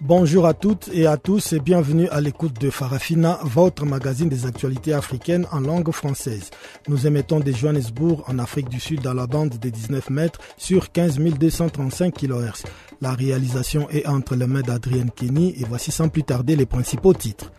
Bonjour à toutes et à tous et bienvenue à l'écoute de Farafina, votre magazine des actualités africaines en langue française. Nous émettons de Johannesburg en Afrique du Sud dans la bande des 19 mètres sur 15 235 kHz. La réalisation est entre les mains d'Adrienne Kenny et voici sans plus tarder les principaux titres.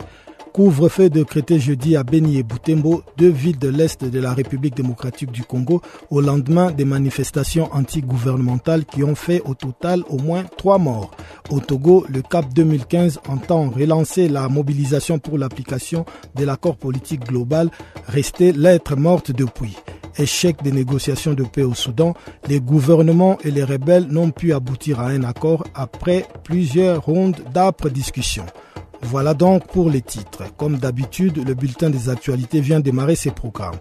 Couvre-feu décrété jeudi à Beni et Boutembo, deux villes de l'Est de la République démocratique du Congo, au lendemain des manifestations anti-gouvernementales qui ont fait au total au moins trois morts. Au Togo, le CAP 2015 entend relancer la mobilisation pour l'application de l'accord politique global, resté lettre morte depuis échec des négociations de paix au Soudan, les gouvernements et les rebelles n'ont pu aboutir à un accord après plusieurs rondes d'âpres discussions. Voilà donc pour les titres. Comme d'habitude, le bulletin des actualités vient démarrer ses programmes.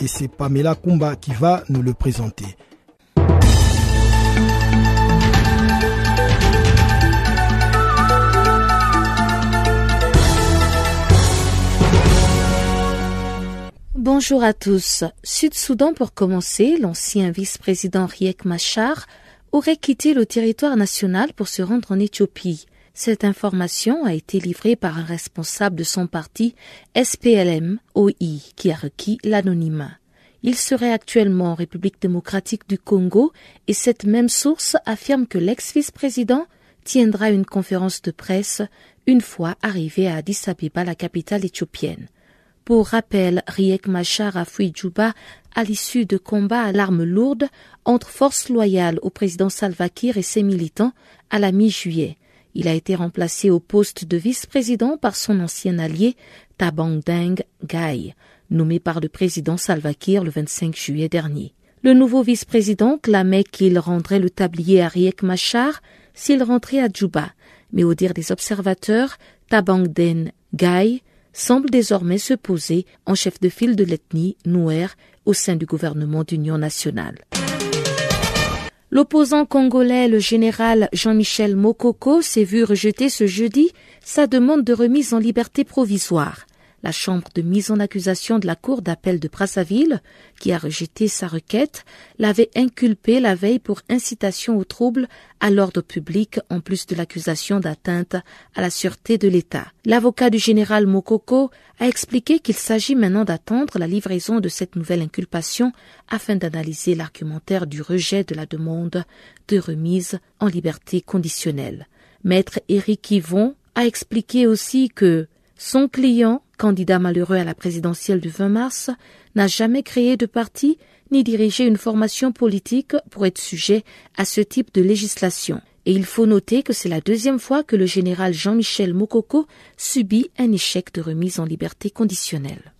Et c'est Pamela Kumba qui va nous le présenter. Bonjour à tous. Sud-Soudan pour commencer, l'ancien vice-président Riek Machar aurait quitté le territoire national pour se rendre en Éthiopie. Cette information a été livrée par un responsable de son parti SPLM-OI qui a requis l'anonymat. Il serait actuellement en République démocratique du Congo et cette même source affirme que l'ex-vice-président tiendra une conférence de presse une fois arrivé à Addis Abeba, la capitale éthiopienne. Pour rappel, Riek Machar a fui Djouba à l'issue de combats à l'arme lourde entre forces loyales au président Salva Kiir et ses militants à la mi-juillet. Il a été remplacé au poste de vice-président par son ancien allié Tabang Deng Gai, nommé par le président Salva Kiir le 25 juillet dernier. Le nouveau vice-président clamait qu'il rendrait le tablier à Riek Machar s'il rentrait à Djouba, mais au dire des observateurs, Tabang Deng Gai semble désormais se poser en chef de file de l'ethnie Nouer au sein du gouvernement d'union nationale. L'opposant congolais, le général Jean-Michel Mokoko, s'est vu rejeter ce jeudi sa demande de remise en liberté provisoire. La chambre de mise en accusation de la cour d'appel de Brazzaville, qui a rejeté sa requête, l'avait inculpé la veille pour incitation au trouble à l'ordre public en plus de l'accusation d'atteinte à la sûreté de l'État. L'avocat du général Mokoko a expliqué qu'il s'agit maintenant d'attendre la livraison de cette nouvelle inculpation afin d'analyser l'argumentaire du rejet de la demande de remise en liberté conditionnelle. Maître Éric Yvon a expliqué aussi que son client, candidat malheureux à la présidentielle du 20 mars, n'a jamais créé de parti ni dirigé une formation politique pour être sujet à ce type de législation. Et il faut noter que c'est la deuxième fois que le général Jean-Michel Mokoko subit un échec de remise en liberté conditionnelle.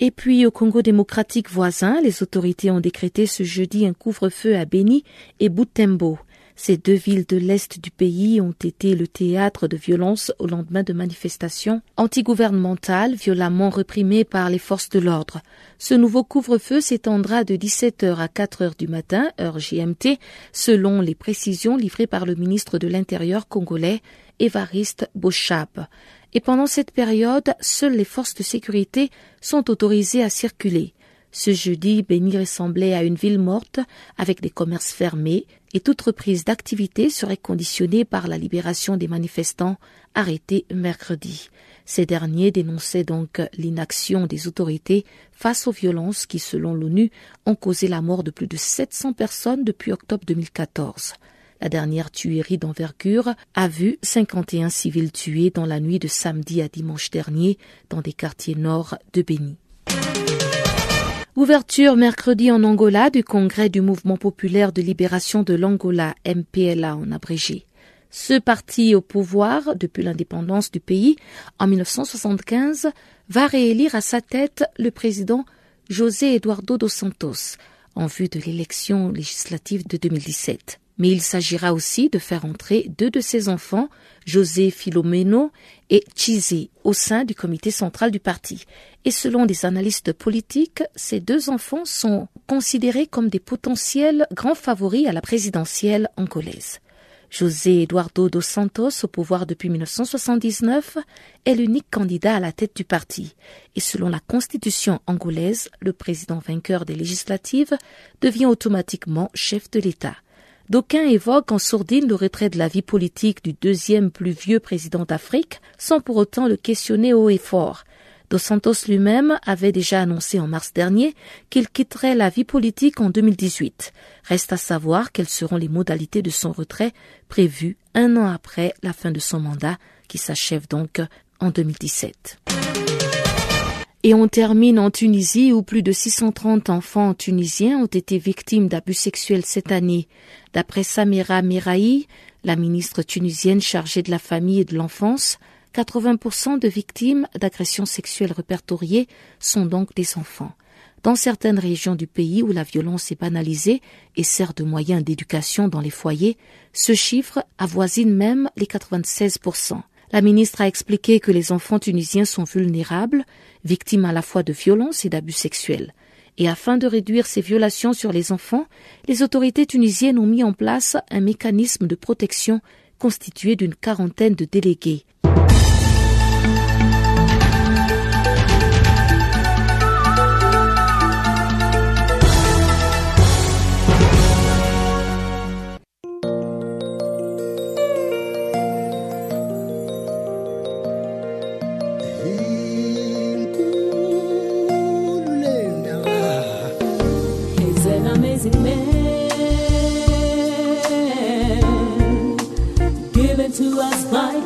Et puis au Congo démocratique voisin, les autorités ont décrété ce jeudi un couvre-feu à Beni et Butembo. Ces deux villes de l'Est du pays ont été le théâtre de violences au lendemain de manifestations antigouvernementales violemment réprimées par les forces de l'ordre. Ce nouveau couvre-feu s'étendra de 17h à 4h du matin, heure GMT, selon les précisions livrées par le ministre de l'Intérieur congolais, Évariste Bochab. Et pendant cette période, seules les forces de sécurité sont autorisées à circuler. Ce jeudi, Béni ressemblait à une ville morte, avec des commerces fermés, et toute reprise d'activité serait conditionnée par la libération des manifestants arrêtés mercredi. Ces derniers dénonçaient donc l'inaction des autorités face aux violences qui, selon l'ONU, ont causé la mort de plus de 700 personnes depuis octobre 2014. La dernière tuerie d'envergure a vu 51 civils tués dans la nuit de samedi à dimanche dernier dans des quartiers nord de Béni. Ouverture mercredi en Angola du congrès du mouvement populaire de libération de l'Angola, MPLA en abrégé. Ce parti au pouvoir depuis l'indépendance du pays en 1975 va réélire à sa tête le président José Eduardo dos Santos en vue de l'élection législative de 2017. Mais il s'agira aussi de faire entrer deux de ses enfants, José Filomeno et Chizé, au sein du comité central du parti. Et selon des analystes politiques, ces deux enfants sont considérés comme des potentiels grands favoris à la présidentielle angolaise. José Eduardo dos Santos, au pouvoir depuis 1979, est l'unique candidat à la tête du parti. Et selon la constitution angolaise, le président vainqueur des législatives devient automatiquement chef de l'État. D'aucuns évoquent en sourdine le retrait de la vie politique du deuxième plus vieux président d'Afrique, sans pour autant le questionner haut et fort. Dos Santos lui-même avait déjà annoncé en mars dernier qu'il quitterait la vie politique en 2018. Reste à savoir quelles seront les modalités de son retrait prévues un an après la fin de son mandat qui s'achève donc en 2017. Et on termine en Tunisie où plus de 630 enfants tunisiens ont été victimes d'abus sexuels cette année. D'après Samira Merahi, la ministre tunisienne chargée de la famille et de l'enfance, 80% de victimes d'agressions sexuelles répertoriées sont donc des enfants. Dans certaines régions du pays où la violence est banalisée et sert de moyen d'éducation dans les foyers, ce chiffre avoisine même les 96%. La ministre a expliqué que les enfants tunisiens sont vulnérables, victimes à la fois de violences et d'abus sexuels. Et afin de réduire ces violations sur les enfants, les autorités tunisiennes ont mis en place un mécanisme de protection constitué d'une quarantaine de délégués.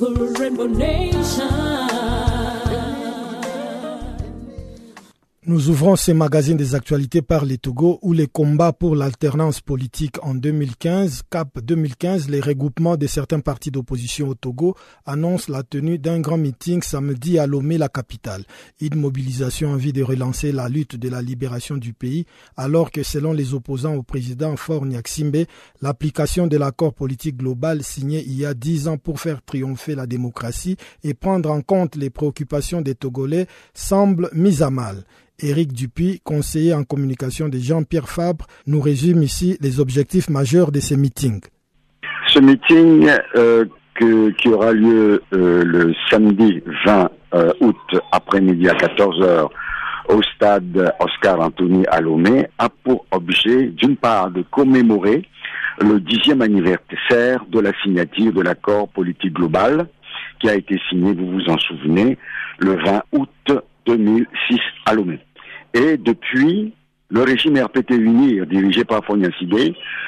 Rainbow Nation. Nous ouvrons ces magazines des actualités par les Togo où les combats pour l'alternance politique en 2015, CAP 2015, les regroupements de certains partis d'opposition au Togo annoncent la tenue d'un grand meeting samedi à Lomé, la capitale. Une mobilisation en vue de relancer la lutte de la libération du pays alors que selon les opposants au président Faure Nyaksimbe, l'application de l'accord politique global signé il y a dix ans pour faire triompher la démocratie et prendre en compte les préoccupations des Togolais semble mise à mal. Éric Dupuis, conseiller en communication de Jean-Pierre Fabre, nous résume ici les objectifs majeurs de ces meetings. Ce meeting euh, qui aura lieu euh, le samedi 20 euh, août après-midi à 14h au stade Oscar Anthony à Lomé a pour objet d'une part de commémorer le dixième anniversaire de la signature de l'accord politique global qui a été signé, vous vous en souvenez, le 20 août 2006 à Lomé. Et depuis, le régime RPT UNIR, dirigé par Fonia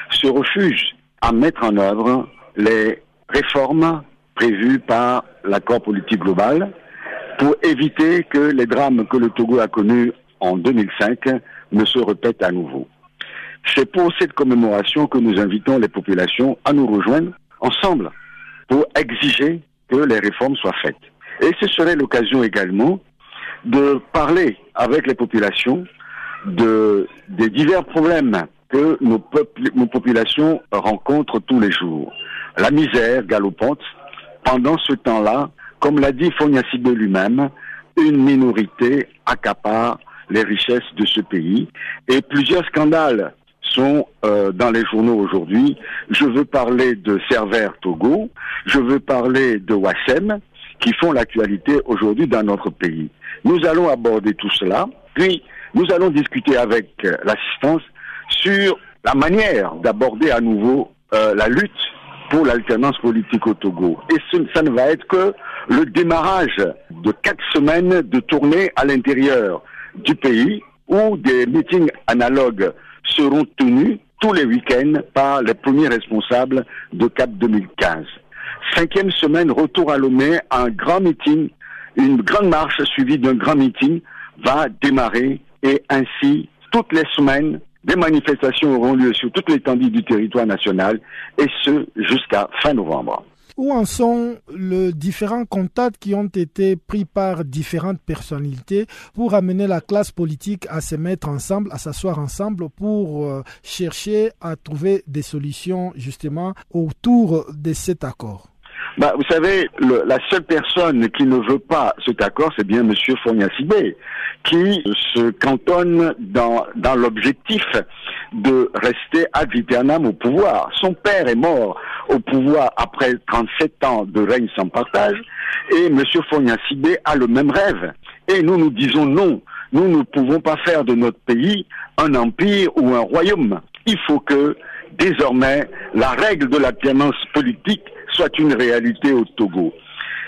se refuse à mettre en œuvre les réformes prévues par l'accord politique global pour éviter que les drames que le Togo a connus en 2005 ne se répètent à nouveau. C'est pour cette commémoration que nous invitons les populations à nous rejoindre ensemble pour exiger que les réformes soient faites. Et ce serait l'occasion également de parler avec les populations de, des divers problèmes que nos, peuples, nos populations rencontrent tous les jours. La misère galopante, pendant ce temps-là, comme l'a dit Fognacide lui-même, une minorité accapare les richesses de ce pays et plusieurs scandales sont euh, dans les journaux aujourd'hui. Je veux parler de Cerver Togo, je veux parler de Wassem, qui font l'actualité aujourd'hui dans notre pays. Nous allons aborder tout cela, puis nous allons discuter avec euh, l'assistance sur la manière d'aborder à nouveau euh, la lutte pour l'alternance politique au Togo. Et ça ne va être que le démarrage de quatre semaines de tournée à l'intérieur du pays où des meetings analogues seront tenus tous les week-ends par les premiers responsables de CAP 2015. Cinquième semaine, retour à Lomé, un grand meeting, une grande marche suivie d'un grand meeting va démarrer et ainsi, toutes les semaines, des manifestations auront lieu sur toute l'étendue du territoire national et ce jusqu'à fin novembre. Où en sont les différents contacts qui ont été pris par différentes personnalités pour amener la classe politique à se mettre ensemble, à s'asseoir ensemble pour euh, chercher à trouver des solutions justement autour de cet accord? Bah, vous savez, le, la seule personne qui ne veut pas cet accord, c'est bien Fonia Sibé, qui se cantonne dans, dans l'objectif de rester ad vitam au pouvoir. Son père est mort au pouvoir après 37 ans de règne sans partage, et Fonia Sibé a le même rêve. Et nous nous disons non, nous ne pouvons pas faire de notre pays un empire ou un royaume. Il faut que désormais la règle de l'alternance politique soit une réalité au Togo.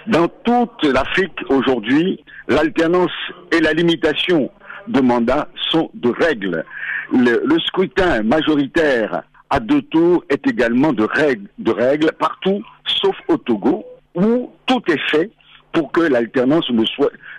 Dans toute l'Afrique aujourd'hui, l'alternance et la limitation de mandats sont de règles. Le, scrutin majoritaire à deux tours est également de règles, partout, sauf au Togo, où tout est fait pour que l'alternance ne,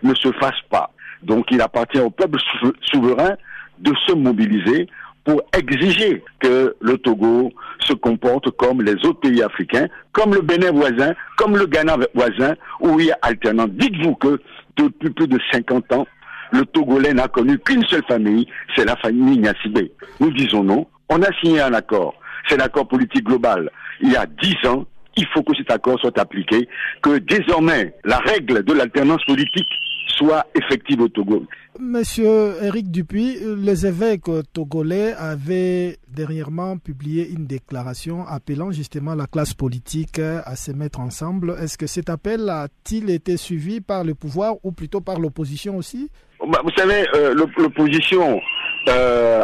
ne se fasse pas. Donc il appartient au peuple souverain de se mobiliser pour exiger que le Togo se comporte comme les autres pays africains, comme le Bénin voisin, comme le Ghana voisin, où il y a alternance. Dites-vous que depuis plus de 50 ans, le Togolais n'a connu qu'une seule famille, c'est la famille Niassibé. Nous disons non, on a signé un accord, c'est l'accord politique global. Il y a 10 ans, il faut que cet accord soit appliqué, que désormais la règle de l'alternance politique soit effective au Togo. Monsieur Eric Dupuis, les évêques togolais avaient dernièrement publié une déclaration appelant justement la classe politique à se mettre ensemble. Est-ce que cet appel a-t-il été suivi par le pouvoir ou plutôt par l'opposition aussi? Bah, Vous savez, euh, l'opposition euh,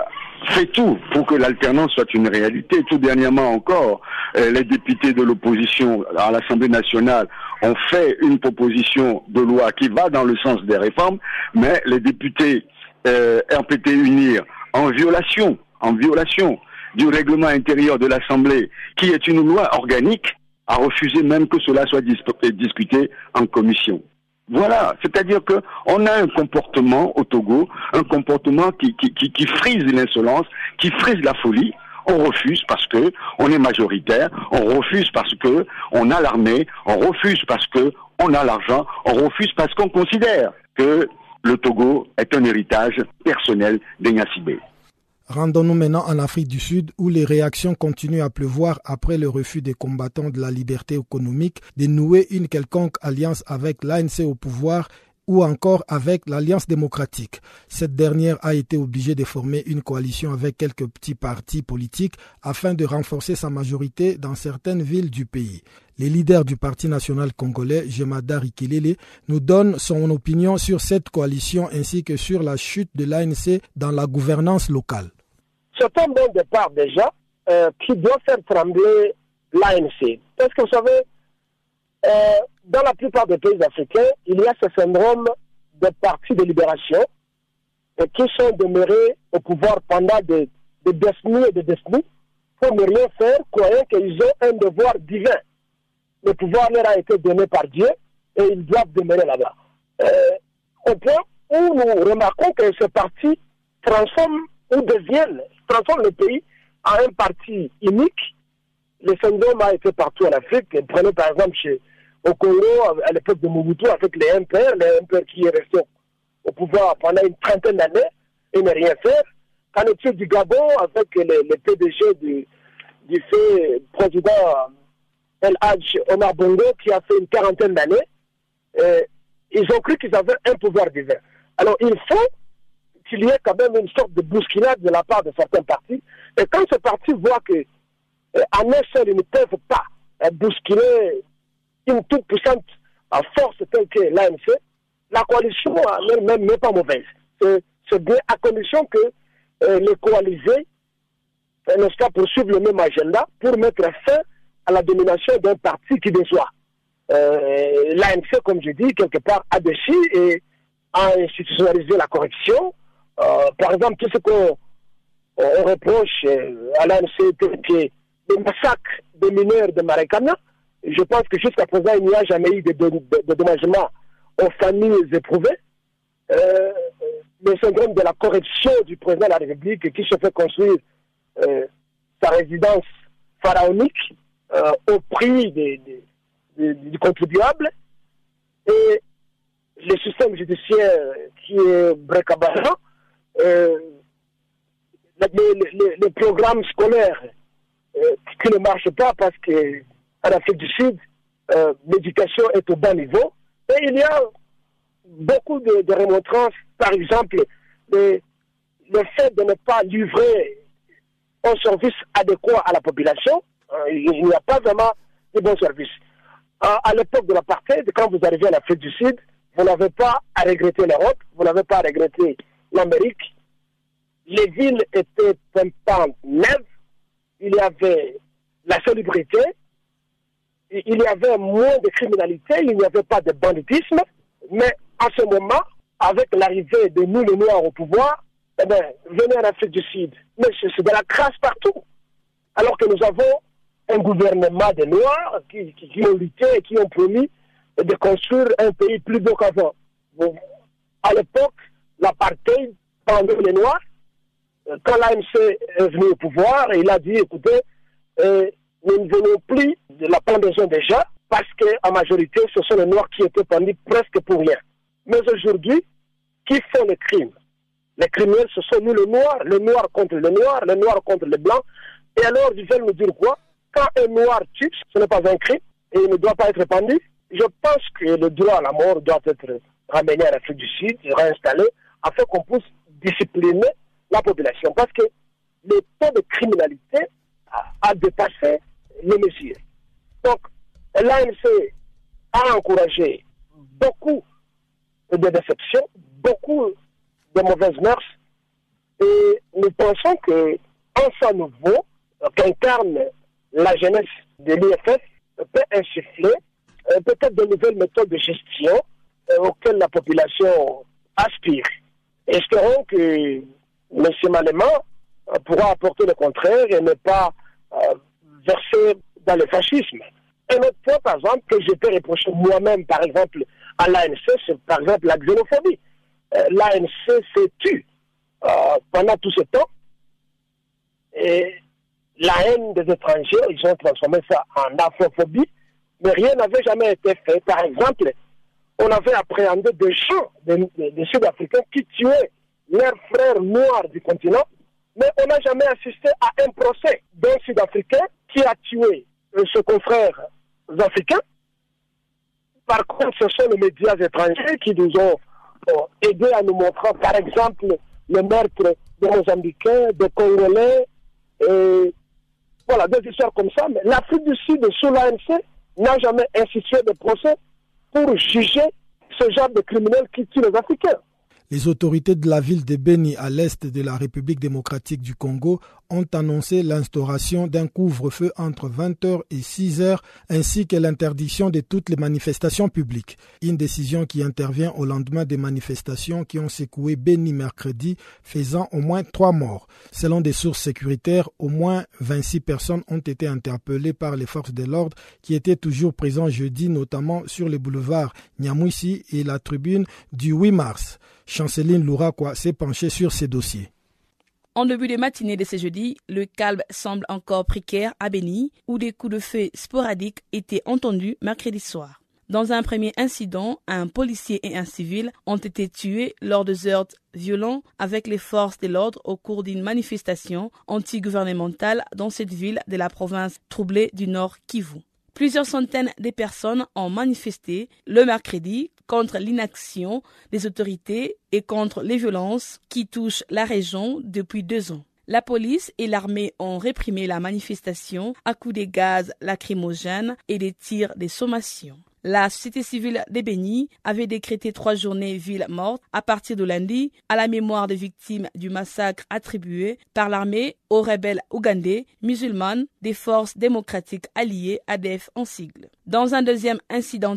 fait tout pour que l'alternance soit une réalité. Tout dernièrement encore, euh, les députés de l'opposition à l'Assemblée nationale ont fait une proposition de loi qui va dans le sens des réformes, mais les députés euh, RPT Unir, en violation, en violation du règlement intérieur de l'Assemblée, qui est une loi organique, a refusé même que cela soit discuté en commission. Voilà, c'est-à-dire que on a un comportement au Togo, un comportement qui, frise l'insolence, qui frise la folie. On refuse parce que on est majoritaire, on refuse parce que on a l'armée, on refuse parce que on a l'argent, on refuse parce qu'on considère que le Togo est un héritage personnel d'Enyasibé. Rendons-nous maintenant en Afrique du Sud où les réactions continuent à pleuvoir après le refus des combattants de la liberté économique de nouer une quelconque alliance avec l'ANC au pouvoir ou encore avec l'Alliance démocratique. Cette dernière a été obligée de former une coalition avec quelques petits partis politiques afin de renforcer sa majorité dans certaines villes du pays. Le leader du Parti national congolais, Jemada Rikilele, nous donne son opinion sur cette coalition ainsi que sur la chute de l'ANC dans la gouvernance locale c'est un bon départ déjà euh, qui doit faire trembler l'ANC. Parce que vous savez, euh, dans la plupart des pays africains, il y a ce syndrome de partis de libération qui sont demeurés au pouvoir pendant des, décennies et des décennies pour ne rien faire, croyant qu'ils ont un devoir divin. Le pouvoir leur a été donné par Dieu et ils doivent demeurer là-bas. Euh, au point où nous remarquons que ce parti transforme ou deviennent transforme le pays en un parti unique. Le syndrome a été partout en Afrique. Prenez par exemple chez, au Congo, à l'époque de Mobutu, avec les MPR, les MPR qui est resté au pouvoir pendant une trentaine d'années et ne rien faire. Qu'en est-il du Gabon avec les, PDG du, fait président El Hadj Omar Bongo qui a fait une quarantaine d'années Ils ont cru qu'ils avaient un pouvoir divin. Alors il faut qu'il y ait quand même une sorte de bousculade de la part de certains partis. Et quand ces partis voient que euh, en un seul, ils ne peuvent pas euh, bousculer une toute puissante force telle que l'ANC, la coalition elle-même n'est pas mauvaise. C'est bien à condition que euh, les coalisés n'est-ce pas, poursuivent le même agenda pour mettre fin à la domination d'un parti qui déçoit. L'ANC, comme je dis, quelque part a déçu et a institutionnalisé la corruption, euh, par exemple, tout ce qu'on on reproche à l'ANC que le massacre des mineurs de Maracana. Je pense que jusqu'à présent, il n'y a jamais eu de, dédommagement aux familles éprouvées. Euh, le syndrome de la corruption du président de la République qui se fait construire euh, sa résidence pharaonique euh, au prix du contribuable et le système judiciaire qui est brecabarant, euh, les, programmes scolaires qui ne marchent pas parce qu'en Afrique du Sud, l'éducation est au bas niveau et il y a beaucoup de, remontrances, par exemple, le, fait de ne pas livrer un service adéquat à la population, euh, il n'y a pas vraiment de bons services. à l'époque de l'apartheid, quand vous arrivez en Afrique du Sud, vous n'avez pas à regretter l'Europe, vous n'avez pas à regretter l'Amérique. Les villes étaient pimpantes neuves, il y avait la salubrité, il y avait moins de criminalité, il n'y avait pas de banditisme, mais en ce moment, avec l'arrivée de nous, les Noirs, au pouvoir, eh bien, venez en Afrique du Sud. Mais c'est de la crasse partout. Alors que nous avons un gouvernement de Noirs qui, ont lutté et qui ont promis de construire un pays plus beau qu'avant. à l'époque, l'apartheid pendant les Noirs, euh, quand l'AMC est venu au pouvoir, il a dit, écoutez, euh, nous ne venons plus de la pendaison déjà, parce qu'en majorité, ce sont les Noirs qui étaient pendus presque pour rien. Mais aujourd'hui, qui font les crimes? Les criminels, ce sont nous, les Noirs, les Noirs contre les Noirs, les Noirs contre les Blancs. Et alors, ils veulent me dire quoi? Quand un Noir tue, ce n'est pas un crime et il ne doit pas être pendu. Je pense que le droit à la mort doit être ramené à l'Afrique du Sud, réinstallé, afin qu'on puisse discipliner la population. Parce que le taux de criminalité a, dépassé les mesures. Donc, l'ANC a encouragé beaucoup de déceptions, beaucoup de mauvaises mœurs. Et nous pensons que un sang nouveau qu'incarne la jeunesse de l'IFF peut insuffler euh, peut-être de nouvelles méthodes de gestion euh, auxquelles la population aspire. Espérons que M. Malema euh, pourra apporter le contraire et ne pas verser dans le fascisme. Un autre point, par exemple, que je peux reprocher moi-même, par exemple, à l'ANC, c'est par exemple la xénophobie. Euh, L'ANC s'est tue euh, pendant tout ce temps. Et la haine des étrangers, ils ont transformé ça en afrophobie, mais rien n'avait jamais été fait. Par exemple, on avait appréhendé des gens, des, Sud-Africains qui tuaient leurs frères noirs du continent, mais on n'a jamais assisté à un procès d'un Sud-Africain qui a tué euh, ce confrère africain par contre, ce sont les médias étrangers qui nous ont aidés à nous montrer, par exemple, le meurtre de Mozambicains, de Congolais, et voilà, des histoires comme ça. Mais l'Afrique du Sud, sous l'ANC, n'a jamais institué de procès pour juger ce genre de criminels qui tuent les Africains. Les autorités de la ville de Beni à l'est de la République démocratique du Congo ont annoncé l'instauration d'un couvre-feu entre 20h et 6h ainsi que l'interdiction de toutes les manifestations publiques. Une décision qui intervient au lendemain des manifestations qui ont secoué Beni mercredi, faisant au moins trois morts. Selon des sources sécuritaires, au moins 26 personnes ont été interpellées par les forces de l'ordre qui étaient toujours présentes jeudi, notamment sur les boulevards Nyamwisi et la tribune du 8 mars. Chanceline Louraquois s'est penchée sur ces dossiers. En début de matinée de ce jeudi, le calme semble encore précaire à Béni, où des coups de feu sporadiques étaient entendus mercredi soir. Dans un premier incident, un policier et un civil ont été tués lors de heurts violents avec les forces de l'ordre au cours d'une manifestation anti-gouvernementale dans cette ville de la province troublée du Nord Kivu. Plusieurs centaines de personnes ont manifesté le mercredi contre l'inaction des autorités et contre les violences qui touchent la région depuis deux ans. La police et l'armée ont réprimé la manifestation à coups de gaz lacrymogènes et des tirs de sommation. La société civile des Béni avait décrété trois journées ville morte à partir de lundi à la mémoire des victimes du massacre attribué par l'armée aux rebelles ougandais musulmanes des forces démocratiques alliées ADF en sigle. Dans un deuxième incident,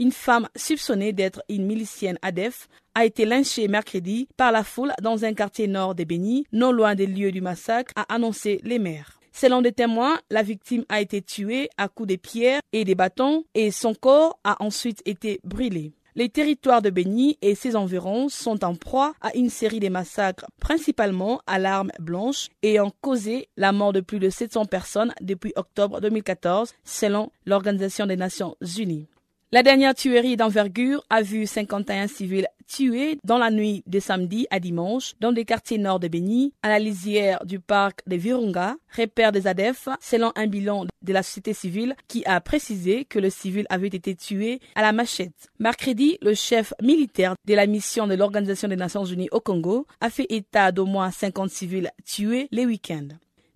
une femme soupçonnée d'être une milicienne ADF a été lynchée mercredi par la foule dans un quartier nord de Béni, non loin des lieux du massacre, a annoncé les maires. Selon des témoins, la victime a été tuée à coups de pierres et des bâtons et son corps a ensuite été brûlé. Les territoires de Béni et ses environs sont en proie à une série de massacres, principalement à l'arme blanche, ayant causé la mort de plus de 700 personnes depuis octobre 2014, selon l'Organisation des Nations Unies. La dernière tuerie d'envergure a vu 51 civils tués dans la nuit de samedi à dimanche dans des quartiers nord de Béni, à la lisière du parc de Virunga, repère des ADEF, selon un bilan de la société civile qui a précisé que le civil avait été tué à la machette. Mercredi, le chef militaire de la mission de l'Organisation des Nations Unies au Congo a fait état d'au moins 50 civils tués les week-ends.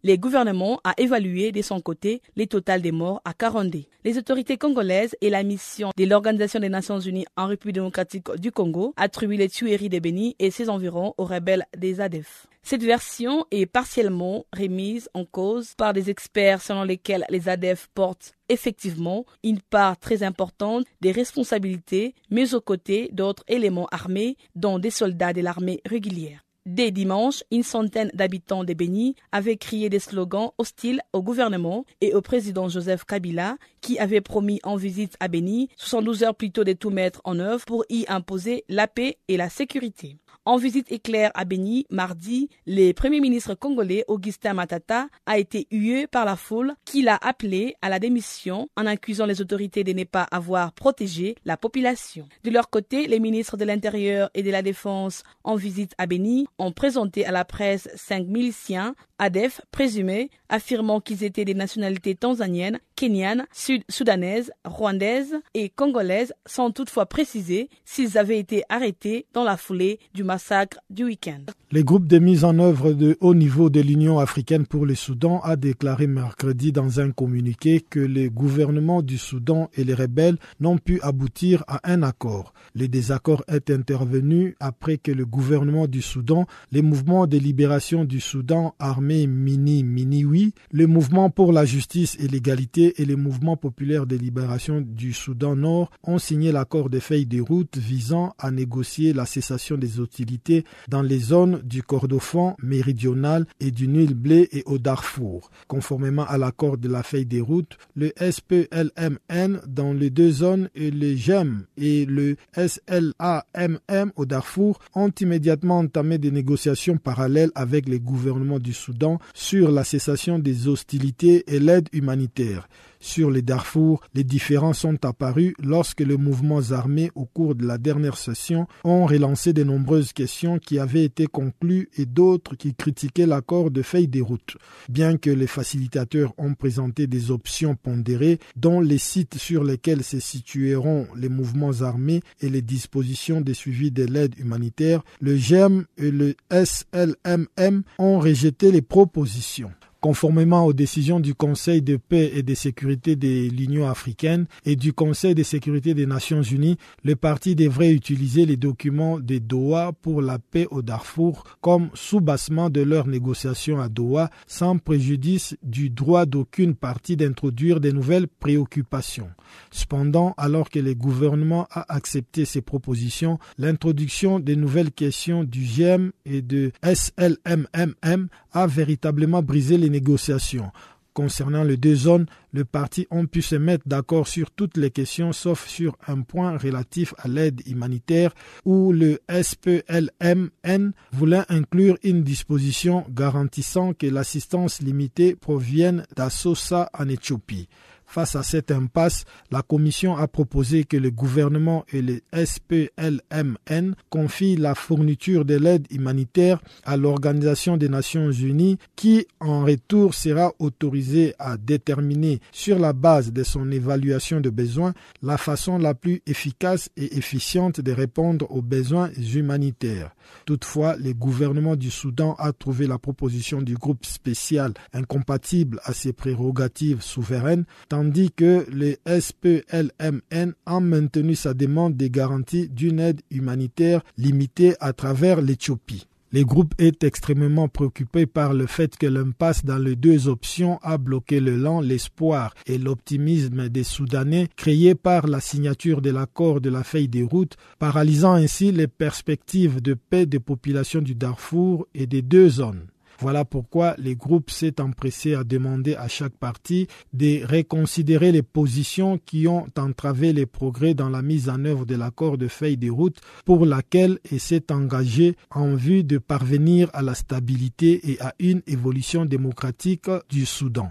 Le gouvernement a évalué de son côté les totales des morts à 42. Les autorités congolaises et la mission de l'Organisation des Nations Unies en République démocratique du Congo attribuent les tueries de Béni et ses environs aux rebelles des ADF. Cette version est partiellement remise en cause par des experts selon lesquels les ADF portent effectivement une part très importante des responsabilités, mais aux côtés d'autres éléments armés, dont des soldats de l'armée régulière. Dès dimanche, une centaine d'habitants de Béni avaient crié des slogans hostiles au gouvernement et au président Joseph Kabila, qui avait promis en visite à Béni 72 heures plus tôt de tout mettre en œuvre pour y imposer la paix et la sécurité. En visite éclair à Béni, mardi, le premier ministre congolais Augustin Matata a été hué par la foule qui l'a appelé à la démission en accusant les autorités de ne pas avoir protégé la population. De leur côté, les ministres de l'Intérieur et de la Défense en visite à Béni ont présenté à la presse cinq miliciens ADEF présumés, affirmant qu'ils étaient des nationalités tanzaniennes, kenyanes, sud-soudanaises, rwandaises et congolaises, sans toutefois préciser s'ils avaient été arrêtés dans la foulée du massacre du week-end. Le groupe de mise en œuvre de haut niveau de l'Union africaine pour le Soudan a déclaré mercredi dans un communiqué que le gouvernement du Soudan et les rebelles n'ont pu aboutir à un accord. Le désaccord est intervenu après que le gouvernement du Soudan, les mouvements de libération du Soudan armé Mini Miniwi, le mouvement pour la justice et l'égalité et le mouvement populaire de libération du Soudan Nord ont signé l'accord de feuilles de route visant à négocier la cessation des hostilités dans les zones du Kordofan méridional et du Nil Blé et au Darfour. Conformément à l'accord de la feuille de route, le SPLMN dans les deux zones et le GEM et le SLAMM au Darfour ont immédiatement entamé des négociations parallèles avec les gouvernements du Soudan sur la cessation des hostilités et l'aide humanitaire. Sur les Darfour, les différences sont apparues lorsque les mouvements armés au cours de la dernière session ont relancé de nombreuses questions qui avaient été conclues et d'autres qui critiquaient l'accord de feuille des routes. Bien que les facilitateurs ont présenté des options pondérées, dont les sites sur lesquels se situeront les mouvements armés et les dispositions de suivi de l'aide humanitaire, le GEM et le SLMM ont rejeté les propositions. Conformément aux décisions du Conseil de paix et de sécurité de l'Union africaine et du Conseil de sécurité des Nations unies, le parti devrait utiliser les documents de Doha pour la paix au Darfour comme soubassement de leurs négociations à Doha sans préjudice du droit d'aucune partie d'introduire de nouvelles préoccupations. Cependant, alors que le gouvernement a accepté ces propositions, l'introduction de nouvelles questions du GEM et de SLMMM a véritablement brisé les négociations. Concernant les deux zones, les partis ont pu se mettre d'accord sur toutes les questions sauf sur un point relatif à l'aide humanitaire où le SPLMN voulait inclure une disposition garantissant que l'assistance limitée provienne d'Assosa en Éthiopie. Face à cette impasse, la Commission a proposé que le gouvernement et le SPLMN confient la fourniture de l'aide humanitaire à l'Organisation des Nations Unies qui, en retour, sera autorisée à déterminer sur la base de son évaluation de besoins la façon la plus efficace et efficiente de répondre aux besoins humanitaires. Toutefois, le gouvernement du Soudan a trouvé la proposition du groupe spécial incompatible à ses prérogatives souveraines, tandis que le SPLMN a maintenu sa demande de garantie d'une aide humanitaire limitée à travers l'Éthiopie. Le groupe est extrêmement préoccupé par le fait que l'impasse dans les deux options a bloqué le lent l'espoir et l'optimisme des Soudanais créés par la signature de l'accord de la feuille des routes, paralysant ainsi les perspectives de paix des populations du Darfour et des deux zones. Voilà pourquoi les groupes s'est empressé à demander à chaque parti de reconsidérer les positions qui ont entravé les progrès dans la mise en œuvre de l'accord de feuille de route pour laquelle il s'est engagé en vue de parvenir à la stabilité et à une évolution démocratique du Soudan.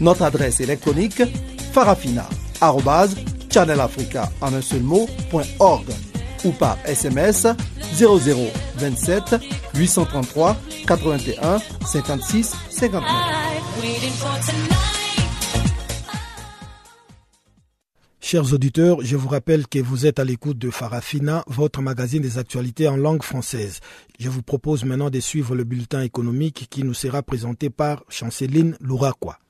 Notre adresse électronique farafina.channelafrica en un seul mot, .org ou par SMS 0027 833 81 56 59. Chers auditeurs, je vous rappelle que vous êtes à l'écoute de Farafina, votre magazine des actualités en langue française. Je vous propose maintenant de suivre le bulletin économique qui nous sera présenté par Chanceline Louraquois.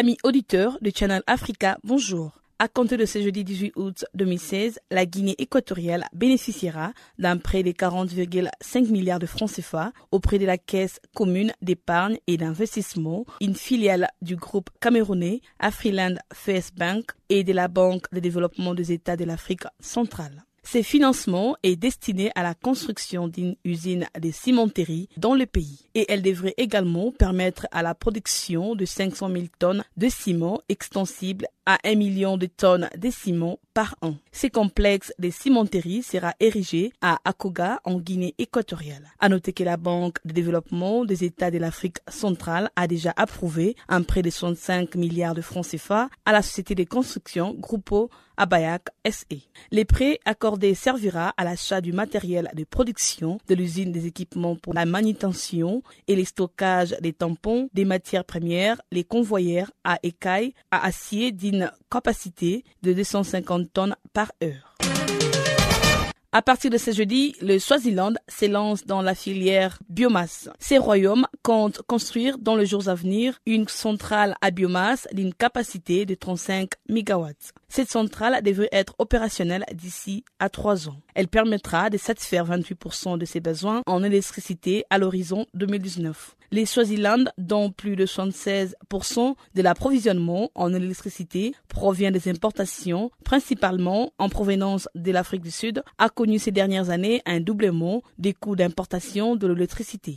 Amis auditeurs de Channel Africa, bonjour. À compter de ce jeudi 18 août 2016, la Guinée équatoriale bénéficiera d'un prêt de 40,5 milliards de francs CFA auprès de la Caisse commune d'épargne et d'investissement, une filiale du groupe camerounais Afriland First Bank et de la Banque de développement des États de l'Afrique centrale. Ces financements est destiné à la construction d'une usine de cimenterie dans le pays et elle devrait également permettre à la production de 500 000 tonnes de ciment extensible à 1 million de tonnes de ciment par an. Ce complexe de cimenterie sera érigé à Akoga en Guinée équatoriale. À noter que la Banque de développement des États de l'Afrique centrale a déjà approuvé un prêt de 65 milliards de francs CFA à la société de construction Grupo Abayak SE. Les prêts accordés servira à l'achat du matériel de production de l'usine des équipements pour la manutention et le stockage des tampons, des matières premières, les convoyeurs à écailles à acier capacité de 250 tonnes par heure. À partir de ce jeudi, le Swaziland s'élance dans la filière biomasse. Ces royaumes comptent construire dans les jours à venir une centrale à biomasse d'une capacité de 35 MW. Cette centrale devrait être opérationnelle d'ici à trois ans. Elle permettra de satisfaire 28% de ses besoins en électricité à l'horizon 2019. Les Swaziland, dont plus de 76% de l'approvisionnement en électricité provient des importations, principalement en provenance de l'Afrique du Sud, a connu ces dernières années un doublement des coûts d'importation de l'électricité.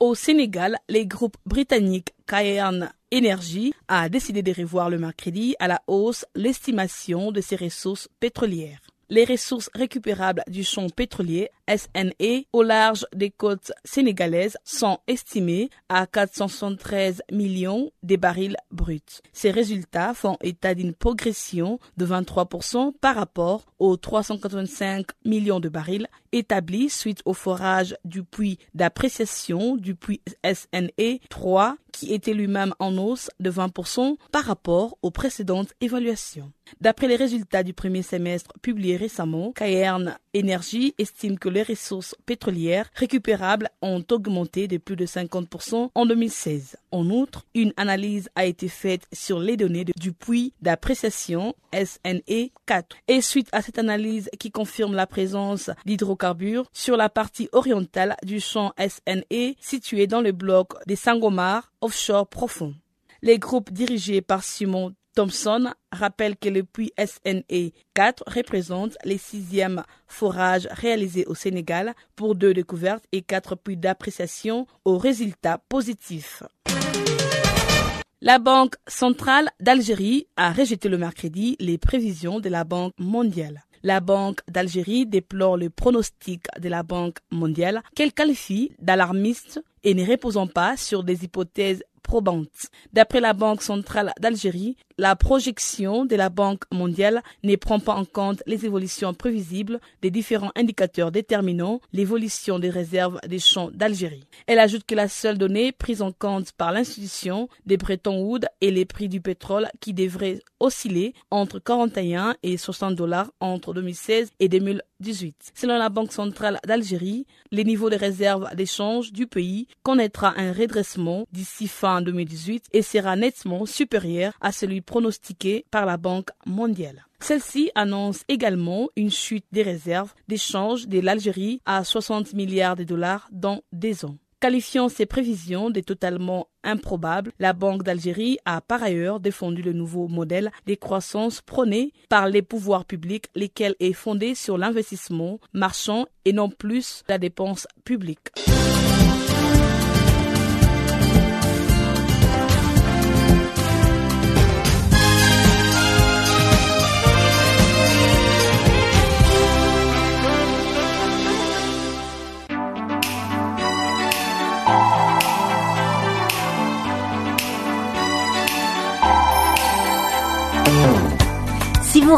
Au Sénégal, les groupes britanniques Cairn Energy a décidé de revoir le mercredi à la hausse l'estimation de ses ressources pétrolières les ressources récupérables du champ pétrolier SNE au large des côtes sénégalaises sont estimées à 473 millions de barils bruts. Ces résultats font état d'une progression de 23% par rapport aux 385 millions de barils établis suite au forage du puits d'appréciation du puits SNE 3 qui était lui-même en hausse de 20% par rapport aux précédentes évaluations. D'après les résultats du premier semestre publiés récemment, Cairn Energy estime que les ressources pétrolières récupérables ont augmenté de plus de 50% en 2016. En outre, une analyse a été faite sur les données du puits d'appréciation SNE 4. Et suite à cette analyse qui confirme la présence d'hydrocarbures sur la partie orientale du champ SNE situé dans le bloc des Sangomar offshore profond. Les groupes dirigés par Simon Thompson rappelle que le puits SNE 4 représente les sixièmes forages réalisés au Sénégal pour deux découvertes et quatre puits d'appréciation aux résultats positifs. La Banque centrale d'Algérie a rejeté le mercredi les prévisions de la Banque mondiale. La Banque d'Algérie déplore le pronostic de la Banque mondiale qu'elle qualifie d'alarmiste et ne reposant pas sur des hypothèses probantes. D'après la Banque centrale d'Algérie, la projection de la Banque mondiale ne prend pas en compte les évolutions prévisibles des différents indicateurs déterminant l'évolution des réserves des champs d'Algérie. Elle ajoute que la seule donnée prise en compte par l'institution des Bretton Woods est les prix du pétrole qui devraient osciller entre 41 et 60 dollars entre 2016 et 2018. Selon la Banque centrale d'Algérie, les niveaux de réserves d'échange du pays connaîtra un redressement d'ici fin 2018 et sera nettement supérieur à celui pronostiqué par la Banque mondiale. Celle-ci annonce également une chute des réserves d'échange de l'Algérie à 60 milliards de dollars dans des ans. Qualifiant ces prévisions de totalement improbables, la Banque d'Algérie a par ailleurs défendu le nouveau modèle des croissances prôné par les pouvoirs publics, lesquels est fondé sur l'investissement marchand et non plus la dépense publique.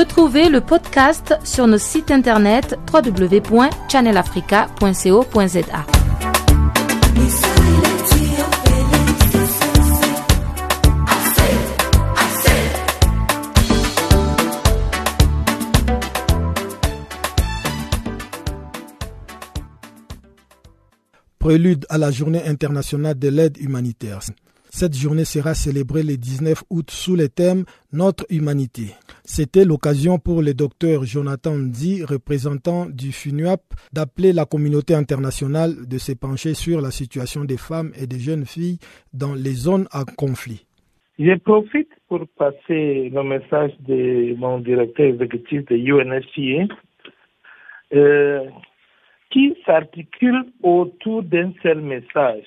Retrouvez le podcast sur nos sites internet www.channelafrica.co.za. Prélude à la journée internationale de l'aide humanitaire. Cette journée sera célébrée le 19 août sous le thème Notre humanité. C'était l'occasion pour le docteur Jonathan Ndi, représentant du FUNUAP, d'appeler la communauté internationale de se pencher sur la situation des femmes et des jeunes filles dans les zones à conflit. Je profite pour passer le message de mon directeur exécutif de UNFCA euh, qui s'articule autour d'un seul message.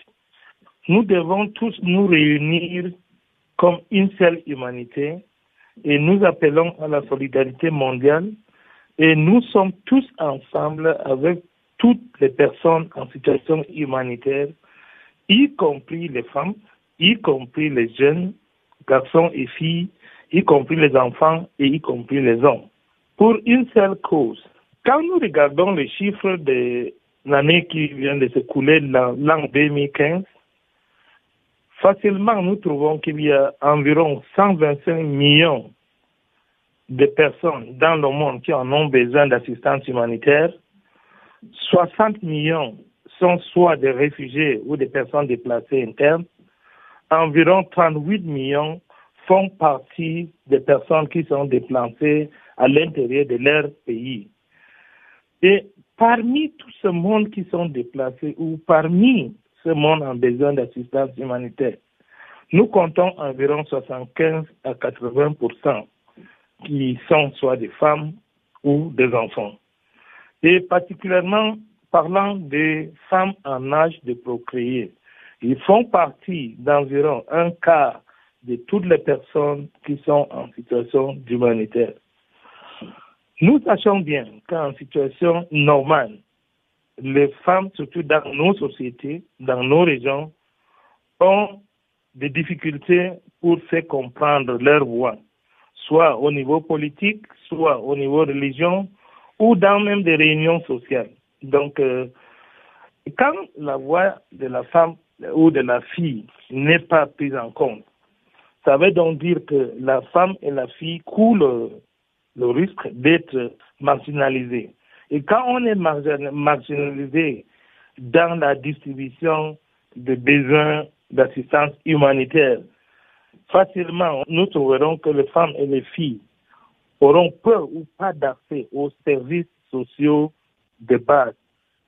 Nous devons tous nous réunir comme une seule humanité et nous appelons à la solidarité mondiale et nous sommes tous ensemble avec toutes les personnes en situation humanitaire, y compris les femmes, y compris les jeunes, garçons et filles, y compris les enfants et y compris les hommes, pour une seule cause. Quand nous regardons les chiffres de l'année qui vient de s'écouler, l'an 2015, facilement nous trouvons qu'il y a environ 125 millions de personnes dans le monde qui en ont besoin d'assistance humanitaire. 60 millions sont soit des réfugiés ou des personnes déplacées internes. Environ 38 millions font partie des personnes qui sont déplacées à l'intérieur de leur pays. Et parmi tout ce monde qui sont déplacés ou parmi ce monde en besoin d'assistance humanitaire. Nous comptons environ 75 à 80 qui sont soit des femmes ou des enfants. Et particulièrement parlant des femmes en âge de procréer, ils font partie d'environ un quart de toutes les personnes qui sont en situation d'humanitaire. Nous sachons bien qu'en situation normale, les femmes, surtout dans nos sociétés, dans nos régions, ont des difficultés pour faire comprendre leur voix, soit au niveau politique, soit au niveau religion, ou dans même des réunions sociales. Donc, euh, quand la voix de la femme ou de la fille n'est pas prise en compte, ça veut donc dire que la femme et la fille coulent le risque d'être marginalisées. Et quand on est marginalisé dans la distribution de besoins d'assistance humanitaire, facilement nous trouverons que les femmes et les filles auront peu ou pas d'accès aux services sociaux de base,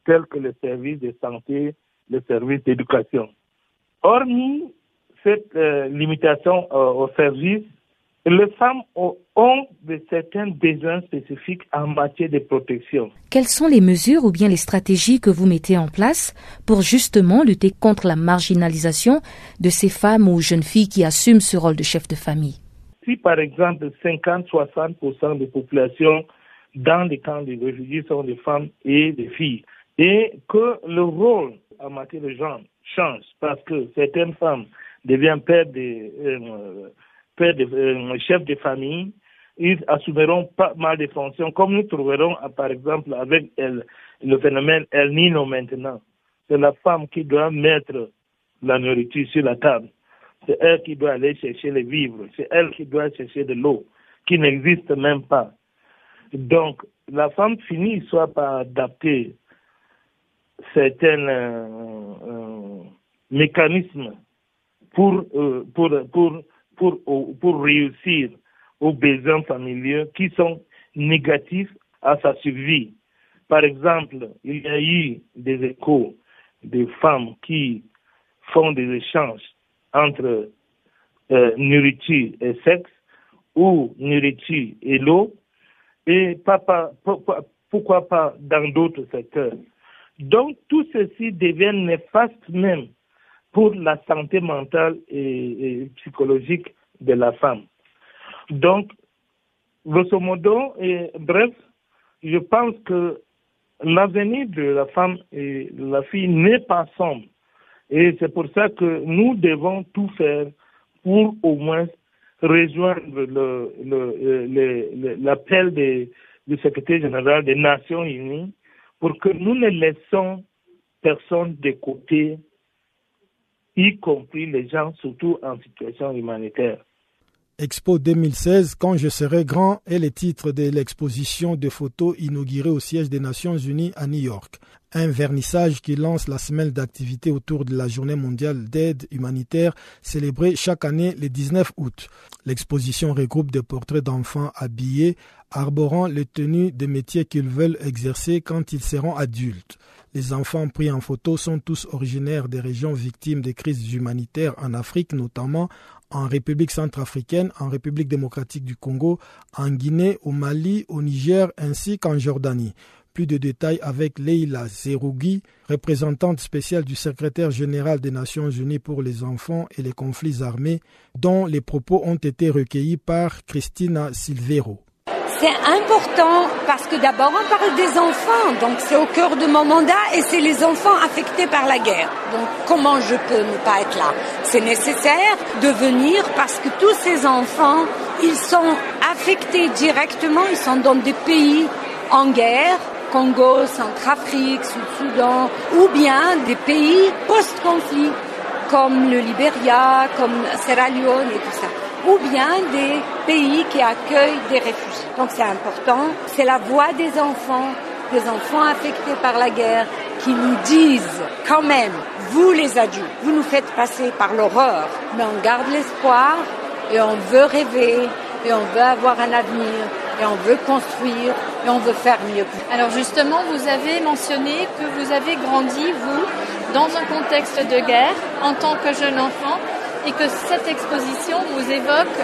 tels que les services de santé, les services d'éducation. Hormis cette euh, limitation euh, aux services, les femmes ont, de certains besoins spécifiques en matière de protection. Quelles sont les mesures ou bien les stratégies que vous mettez en place pour justement lutter contre la marginalisation de ces femmes ou jeunes filles qui assument ce rôle de chef de famille? Si par exemple 50-60% des populations dans les camps de réfugiés sont des femmes et des filles, et que le rôle en matière de genre change parce que certaines femmes deviennent pères de, euh, pères de euh, de famille, ils assumeront pas mal de fonctions, comme nous trouverons par exemple avec le phénomène El Nino maintenant. C'est la femme qui doit mettre la nourriture sur la table. C'est elle qui doit aller chercher les vivres. C'est elle qui doit chercher de l'eau, qui n'existe même pas. Donc, la femme finit soit par adapter certains euh, euh, mécanismes pour, euh, pour, pour, pour, réussir aux besoins familiaux qui sont négatifs à sa survie. Par exemple, il y a eu des échos de femmes qui font des échanges entre nourriture et sexe ou nourriture et l'eau et pourquoi pas dans d'autres secteurs. Donc tout ceci devient néfaste même pour la santé mentale et, psychologique de la femme. Donc, grosso modo, et bref, je pense que l'avenir de la femme et de la fille n'est pas sombre. Et c'est pour ça que nous devons tout faire pour au moins rejoindre l'appel du secrétaire général des Nations Unies pour que nous ne laissons personne de côté, y compris les gens surtout en situation humanitaire. Expo 2016, Quand je serai grand, est le titre de l'exposition de photos inaugurée au siège des Nations Unies à New York. Un vernissage qui lance la semaine d'activité autour de la Journée mondiale d'aide humanitaire célébrée chaque année le 19 août. L'exposition regroupe des portraits d'enfants habillés, arborant les tenues des métiers qu'ils veulent exercer quand ils seront adultes. Les enfants pris en photo sont tous originaires des régions victimes des crises humanitaires en Afrique, notamment en République centrafricaine, en République démocratique du Congo, en Guinée, au Mali, au Niger ainsi qu'en Jordanie. Plus de détails avec Leila Zerougui, représentante spéciale du secrétaire général des Nations Unies pour les enfants et les conflits armés, dont les propos ont été recueillis par Christina Silvero. C'est important parce que d'abord on parle des enfants, donc c'est au cœur de mon mandat et c'est les enfants affectés par la guerre. Donc comment je peux ne pas être là? C'est nécessaire de venir parce que tous ces enfants, ils sont affectés directement, ils sont dans des pays en guerre, Congo, Centrafrique, Sud-Soudan, ou bien des pays post-conflit comme le Libéria, comme Sierra Leone et tout ça ou bien des pays qui accueillent des réfugiés. Donc c'est important. C'est la voix des enfants, des enfants affectés par la guerre, qui nous disent quand même, vous les adultes, vous nous faites passer par l'horreur, mais on garde l'espoir et on veut rêver et on veut avoir un avenir et on veut construire et on veut faire mieux. Alors justement, vous avez mentionné que vous avez grandi, vous, dans un contexte de guerre en tant que jeune enfant et que cette exposition vous évoque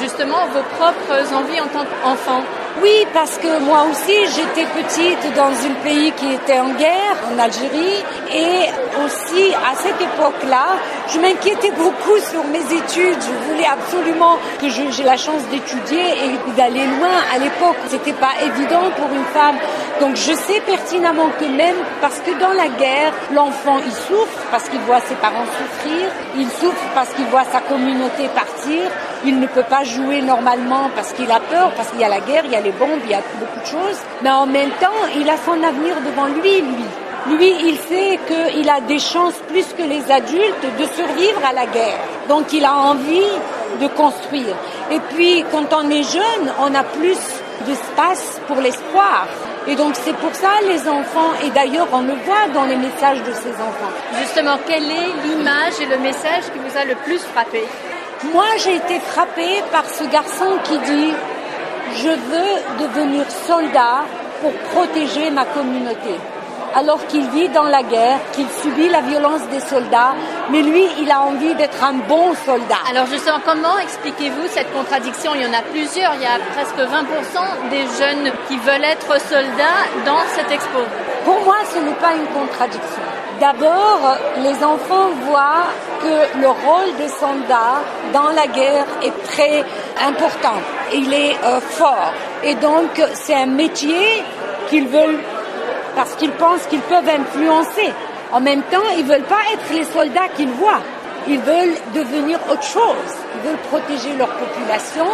justement vos propres envies en tant qu'enfant. Oui, parce que moi aussi, j'étais petite dans un pays qui était en guerre, en Algérie, et aussi à cette époque-là, je m'inquiétais beaucoup sur mes études. Je voulais absolument que j'ai la chance d'étudier et d'aller loin. À l'époque, c'était pas évident pour une femme. Donc je sais pertinemment que même parce que dans la guerre, l'enfant il souffre parce qu'il voit ses parents souffrir, il souffre parce qu'il voit sa communauté partir, il ne peut pas jouer normalement parce qu'il a peur, parce qu'il y a la guerre, les bombes, il y a beaucoup de choses. Mais en même temps, il a son avenir devant lui, lui. Lui, il sait qu'il a des chances plus que les adultes de survivre à la guerre. Donc il a envie de construire. Et puis, quand on est jeune, on a plus d'espace pour l'espoir. Et donc c'est pour ça les enfants, et d'ailleurs on le voit dans les messages de ces enfants. Justement, quelle est l'image et le message qui vous a le plus frappé? Moi j'ai été frappée par ce garçon qui dit je veux devenir soldat pour protéger ma communauté alors qu'il vit dans la guerre, qu'il subit la violence des soldats, mais lui, il a envie d'être un bon soldat. Alors justement, comment expliquez-vous cette contradiction? Il y en a plusieurs, il y a presque 20% des jeunes qui veulent être soldats dans cette expo. Pour moi, ce n'est pas une contradiction. D'abord, les enfants voient que le rôle des soldats dans la guerre est très important. Il est euh, fort. Et donc, c'est un métier qu'ils veulent parce qu'ils pensent qu'ils peuvent influencer. En même temps, ils ne veulent pas être les soldats qu'ils voient. Ils veulent devenir autre chose. Ils veulent protéger leur population.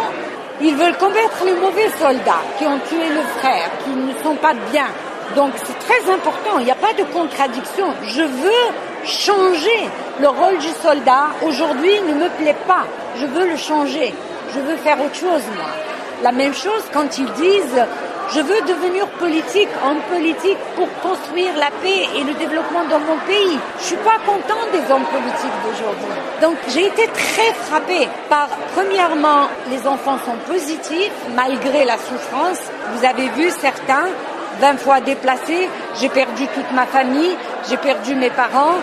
Ils veulent combattre les mauvais soldats qui ont tué le frère, qui ne sont pas bien. Donc c'est très important, il n'y a pas de contradiction. Je veux changer le rôle du soldat. Aujourd'hui, il ne me plaît pas. Je veux le changer. Je veux faire autre chose, moi. La même chose quand ils disent je veux devenir politique, homme politique, pour construire la paix et le développement dans mon pays. Je suis pas content des hommes politiques d'aujourd'hui. Donc j'ai été très frappée par, premièrement, les enfants sont positifs malgré la souffrance. Vous avez vu certains 20 fois déplacés, j'ai perdu toute ma famille, j'ai perdu mes parents.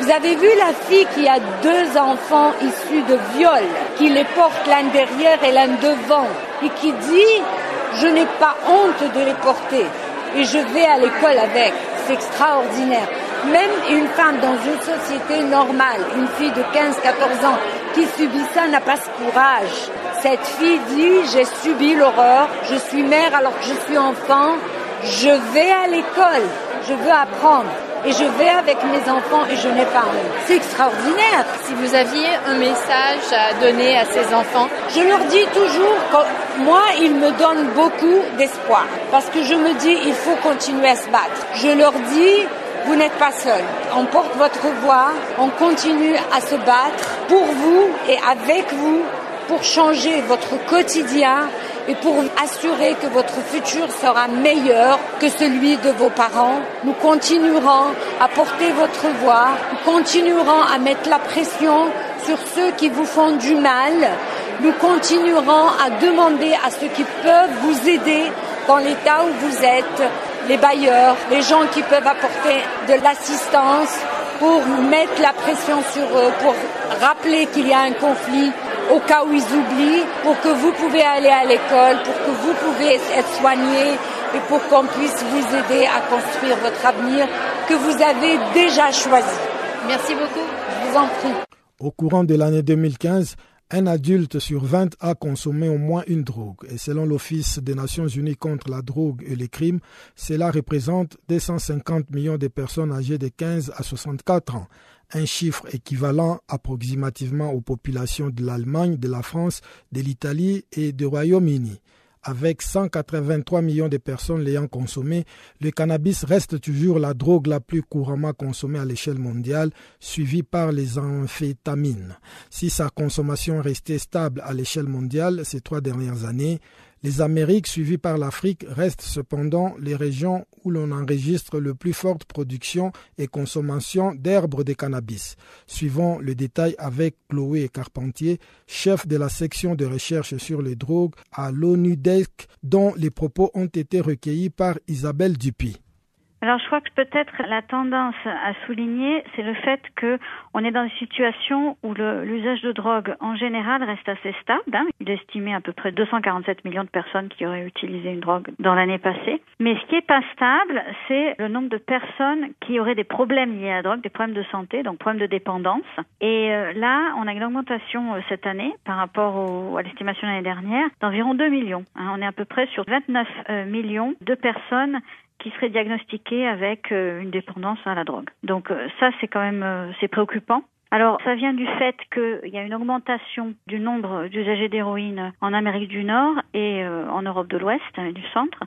Vous avez vu la fille qui a deux enfants issus de viol, qui les porte l'un derrière et l'un devant, et qui dit je n'ai pas honte de les porter et je vais à l'école avec. C'est extraordinaire. Même une femme dans une société normale, une fille de 15-14 ans qui subit ça n'a pas ce courage. Cette fille dit, j'ai subi l'horreur, je suis mère alors que je suis enfant, je vais à l'école, je veux apprendre et je vais avec mes enfants et je n'ai pas honte. C'est extraordinaire. Si vous aviez un message à donner à ces enfants, je leur dis toujours que moi, ils me donnent beaucoup d'espoir parce que je me dis, il faut continuer à se battre. Je leur dis, vous n'êtes pas seuls. On porte votre voix, on continue à se battre pour vous et avec vous pour changer votre quotidien et pour assurer que votre futur sera meilleur que celui de vos parents. Nous continuerons à porter votre voix, nous continuerons à mettre la pression sur ceux qui vous font du mal, nous continuerons à demander à ceux qui peuvent vous aider dans l'état où vous êtes, les bailleurs, les gens qui peuvent apporter de l'assistance pour mettre la pression sur eux, pour rappeler qu'il y a un conflit au cas où ils oublient, pour que vous pouvez aller à l'école, pour que vous pouvez être soigné et pour qu'on puisse vous aider à construire votre avenir que vous avez déjà choisi. Merci beaucoup. Je vous en prie. Au courant de l'année 2015, un adulte sur 20 a consommé au moins une drogue. Et selon l'Office des Nations Unies contre la drogue et les crimes, cela représente 250 millions de personnes âgées de 15 à 64 ans un chiffre équivalent approximativement aux populations de l'Allemagne, de la France, de l'Italie et du Royaume-Uni. Avec 183 millions de personnes l'ayant consommé, le cannabis reste toujours la drogue la plus couramment consommée à l'échelle mondiale, suivie par les amphétamines. Si sa consommation restait stable à l'échelle mondiale ces trois dernières années, les Amériques, suivies par l'Afrique, restent cependant les régions où l'on enregistre le plus forte production et consommation d'herbes de cannabis. Suivant le détail avec Chloé Carpentier, chef de la section de recherche sur les drogues à l'ONUDEC, dont les propos ont été recueillis par Isabelle Dupuis. Alors je crois que peut-être la tendance à souligner, c'est le fait que on est dans une situation où l'usage de drogue en général reste assez stable. Hein. Il est estimé à peu près 247 millions de personnes qui auraient utilisé une drogue dans l'année passée. Mais ce qui est pas stable, c'est le nombre de personnes qui auraient des problèmes liés à la drogue, des problèmes de santé, donc problèmes de dépendance. Et euh, là, on a une augmentation euh, cette année par rapport à l'estimation de l'année dernière d'environ 2 millions. Hein. On est à peu près sur 29 euh, millions de personnes qui serait diagnostiqué avec euh, une dépendance à la drogue. Donc euh, ça, c'est quand même euh, c'est préoccupant. Alors, ça vient du fait qu'il y a une augmentation du nombre d'usagers d'héroïne en Amérique du Nord et euh, en Europe de l'Ouest, et du centre,